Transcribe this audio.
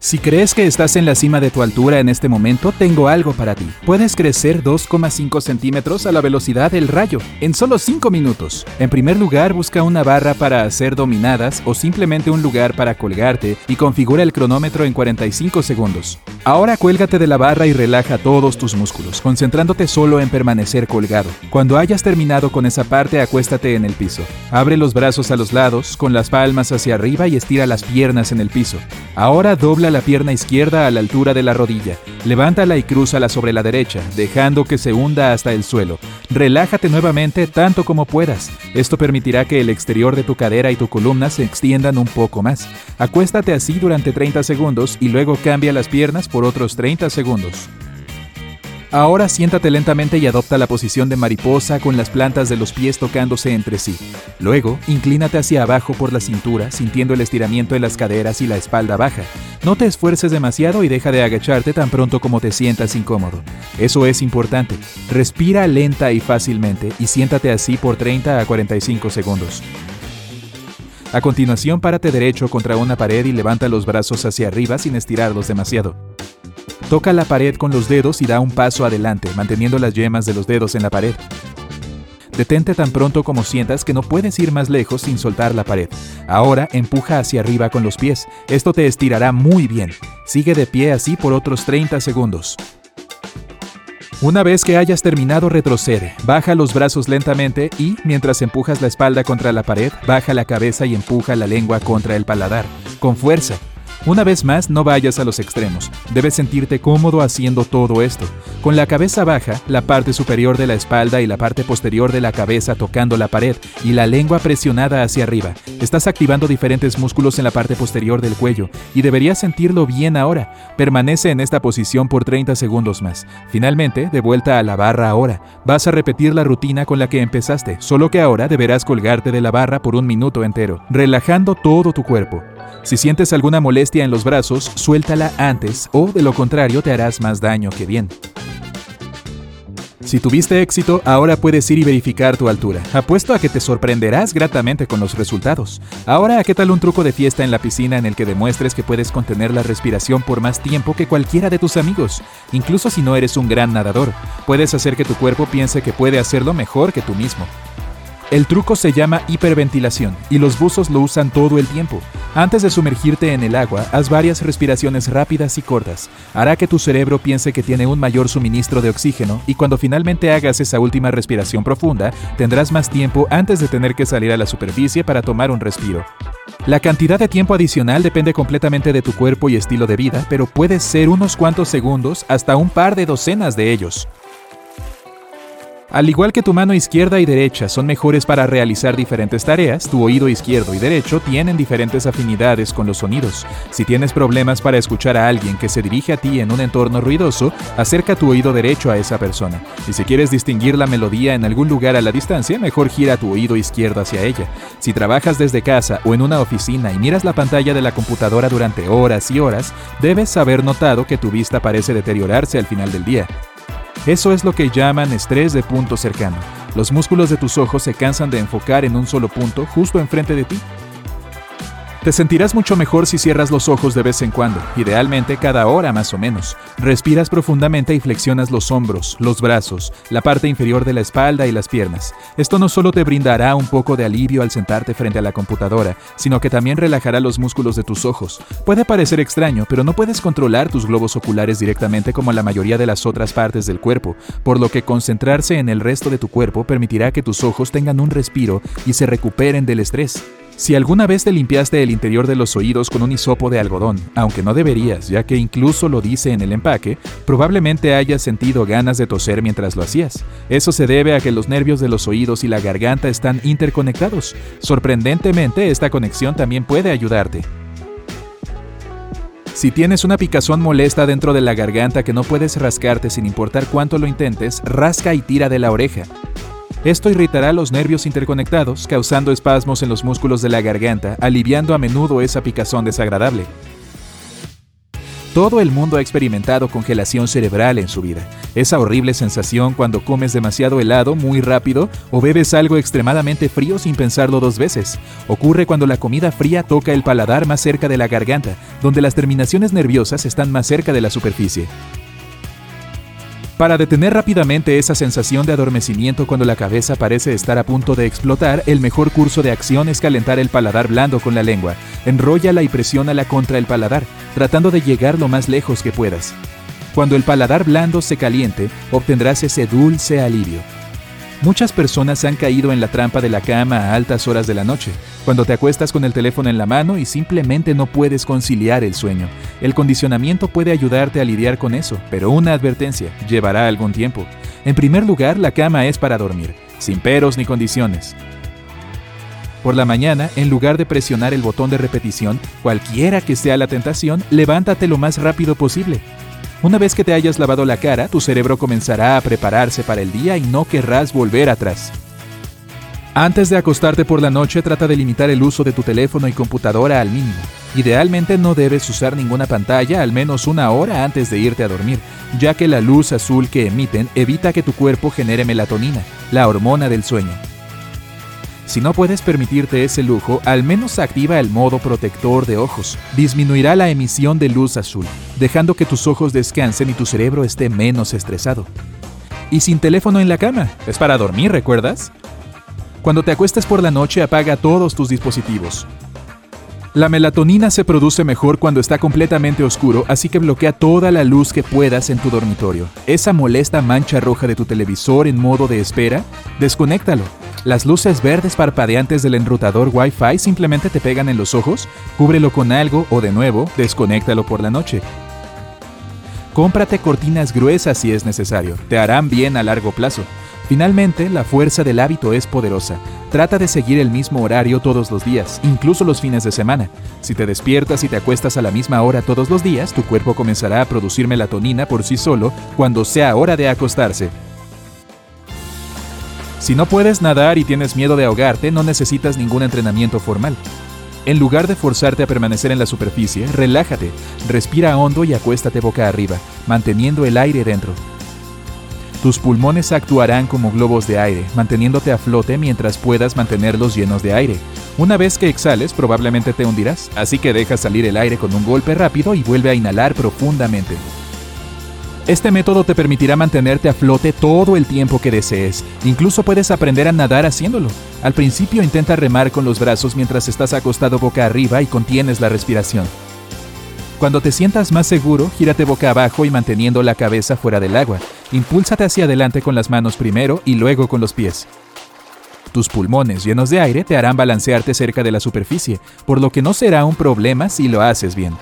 Si crees que estás en la cima de tu altura en este momento, tengo algo para ti. Puedes crecer 2,5 centímetros a la velocidad del rayo en solo 5 minutos. En primer lugar, busca una barra para hacer dominadas o simplemente un lugar para colgarte y configura el cronómetro en 45 segundos. Ahora cuélgate de la barra y relaja todos tus músculos, concentrándote solo en permanecer colgado. Cuando hayas terminado con esa parte, acuéstate en el piso. Abre los brazos a los lados, con las palmas hacia arriba y estira las piernas en el piso. Ahora dobla la pierna izquierda a la altura de la rodilla. Levántala y crúzala sobre la derecha, dejando que se hunda hasta el suelo. Relájate nuevamente tanto como puedas. Esto permitirá que el exterior de tu cadera y tu columna se extiendan un poco más. Acuéstate así durante 30 segundos y luego cambia las piernas por otros 30 segundos. Ahora siéntate lentamente y adopta la posición de mariposa con las plantas de los pies tocándose entre sí. Luego, inclínate hacia abajo por la cintura, sintiendo el estiramiento de las caderas y la espalda baja. No te esfuerces demasiado y deja de agacharte tan pronto como te sientas incómodo. Eso es importante. Respira lenta y fácilmente y siéntate así por 30 a 45 segundos. A continuación, párate derecho contra una pared y levanta los brazos hacia arriba sin estirarlos demasiado. Toca la pared con los dedos y da un paso adelante, manteniendo las yemas de los dedos en la pared. Detente tan pronto como sientas que no puedes ir más lejos sin soltar la pared. Ahora empuja hacia arriba con los pies. Esto te estirará muy bien. Sigue de pie así por otros 30 segundos. Una vez que hayas terminado, retrocede, baja los brazos lentamente y, mientras empujas la espalda contra la pared, baja la cabeza y empuja la lengua contra el paladar, con fuerza. Una vez más, no vayas a los extremos. Debes sentirte cómodo haciendo todo esto. Con la cabeza baja, la parte superior de la espalda y la parte posterior de la cabeza tocando la pared y la lengua presionada hacia arriba. Estás activando diferentes músculos en la parte posterior del cuello y deberías sentirlo bien ahora. Permanece en esta posición por 30 segundos más. Finalmente, de vuelta a la barra ahora. Vas a repetir la rutina con la que empezaste, solo que ahora deberás colgarte de la barra por un minuto entero, relajando todo tu cuerpo. Si sientes alguna molestia en los brazos, suéltala antes o de lo contrario te harás más daño que bien. Si tuviste éxito, ahora puedes ir y verificar tu altura. Apuesto a que te sorprenderás gratamente con los resultados. Ahora, ¿qué tal un truco de fiesta en la piscina en el que demuestres que puedes contener la respiración por más tiempo que cualquiera de tus amigos? Incluso si no eres un gran nadador, puedes hacer que tu cuerpo piense que puede hacerlo mejor que tú mismo. El truco se llama hiperventilación y los buzos lo usan todo el tiempo. Antes de sumergirte en el agua, haz varias respiraciones rápidas y cortas. Hará que tu cerebro piense que tiene un mayor suministro de oxígeno y cuando finalmente hagas esa última respiración profunda, tendrás más tiempo antes de tener que salir a la superficie para tomar un respiro. La cantidad de tiempo adicional depende completamente de tu cuerpo y estilo de vida, pero puede ser unos cuantos segundos hasta un par de docenas de ellos. Al igual que tu mano izquierda y derecha son mejores para realizar diferentes tareas, tu oído izquierdo y derecho tienen diferentes afinidades con los sonidos. Si tienes problemas para escuchar a alguien que se dirige a ti en un entorno ruidoso, acerca tu oído derecho a esa persona. Y si quieres distinguir la melodía en algún lugar a la distancia, mejor gira tu oído izquierdo hacia ella. Si trabajas desde casa o en una oficina y miras la pantalla de la computadora durante horas y horas, debes haber notado que tu vista parece deteriorarse al final del día. Eso es lo que llaman estrés de punto cercano. Los músculos de tus ojos se cansan de enfocar en un solo punto justo enfrente de ti. Te sentirás mucho mejor si cierras los ojos de vez en cuando, idealmente cada hora más o menos. Respiras profundamente y flexionas los hombros, los brazos, la parte inferior de la espalda y las piernas. Esto no solo te brindará un poco de alivio al sentarte frente a la computadora, sino que también relajará los músculos de tus ojos. Puede parecer extraño, pero no puedes controlar tus globos oculares directamente como la mayoría de las otras partes del cuerpo, por lo que concentrarse en el resto de tu cuerpo permitirá que tus ojos tengan un respiro y se recuperen del estrés. Si alguna vez te limpiaste el interior de los oídos con un hisopo de algodón, aunque no deberías, ya que incluso lo dice en el empaque, probablemente hayas sentido ganas de toser mientras lo hacías. Eso se debe a que los nervios de los oídos y la garganta están interconectados. Sorprendentemente, esta conexión también puede ayudarte. Si tienes una picazón molesta dentro de la garganta que no puedes rascarte sin importar cuánto lo intentes, rasca y tira de la oreja. Esto irritará los nervios interconectados, causando espasmos en los músculos de la garganta, aliviando a menudo esa picazón desagradable. Todo el mundo ha experimentado congelación cerebral en su vida. Esa horrible sensación cuando comes demasiado helado muy rápido o bebes algo extremadamente frío sin pensarlo dos veces. Ocurre cuando la comida fría toca el paladar más cerca de la garganta, donde las terminaciones nerviosas están más cerca de la superficie. Para detener rápidamente esa sensación de adormecimiento cuando la cabeza parece estar a punto de explotar, el mejor curso de acción es calentar el paladar blando con la lengua. Enróllala y presiónala contra el paladar, tratando de llegar lo más lejos que puedas. Cuando el paladar blando se caliente, obtendrás ese dulce alivio. Muchas personas han caído en la trampa de la cama a altas horas de la noche, cuando te acuestas con el teléfono en la mano y simplemente no puedes conciliar el sueño. El condicionamiento puede ayudarte a lidiar con eso, pero una advertencia, llevará algún tiempo. En primer lugar, la cama es para dormir, sin peros ni condiciones. Por la mañana, en lugar de presionar el botón de repetición, cualquiera que sea la tentación, levántate lo más rápido posible. Una vez que te hayas lavado la cara, tu cerebro comenzará a prepararse para el día y no querrás volver atrás. Antes de acostarte por la noche, trata de limitar el uso de tu teléfono y computadora al mínimo. Idealmente no debes usar ninguna pantalla al menos una hora antes de irte a dormir, ya que la luz azul que emiten evita que tu cuerpo genere melatonina, la hormona del sueño. Si no puedes permitirte ese lujo, al menos activa el modo protector de ojos. Disminuirá la emisión de luz azul, dejando que tus ojos descansen y tu cerebro esté menos estresado. Y sin teléfono en la cama. Es para dormir, ¿recuerdas? Cuando te acuestes por la noche apaga todos tus dispositivos. La melatonina se produce mejor cuando está completamente oscuro, así que bloquea toda la luz que puedas en tu dormitorio. Esa molesta mancha roja de tu televisor en modo de espera, desconéctalo las luces verdes parpadeantes del enrutador Wi-Fi simplemente te pegan en los ojos, cúbrelo con algo o de nuevo, desconéctalo por la noche. Cómprate cortinas gruesas si es necesario, te harán bien a largo plazo. Finalmente, la fuerza del hábito es poderosa. Trata de seguir el mismo horario todos los días, incluso los fines de semana. Si te despiertas y te acuestas a la misma hora todos los días, tu cuerpo comenzará a producir melatonina por sí solo cuando sea hora de acostarse. Si no puedes nadar y tienes miedo de ahogarte, no necesitas ningún entrenamiento formal. En lugar de forzarte a permanecer en la superficie, relájate, respira hondo y acuéstate boca arriba, manteniendo el aire dentro. Tus pulmones actuarán como globos de aire, manteniéndote a flote mientras puedas mantenerlos llenos de aire. Una vez que exhales, probablemente te hundirás, así que deja salir el aire con un golpe rápido y vuelve a inhalar profundamente. Este método te permitirá mantenerte a flote todo el tiempo que desees. Incluso puedes aprender a nadar haciéndolo. Al principio intenta remar con los brazos mientras estás acostado boca arriba y contienes la respiración. Cuando te sientas más seguro, gírate boca abajo y manteniendo la cabeza fuera del agua. Impúlsate hacia adelante con las manos primero y luego con los pies. Tus pulmones llenos de aire te harán balancearte cerca de la superficie, por lo que no será un problema si lo haces bien.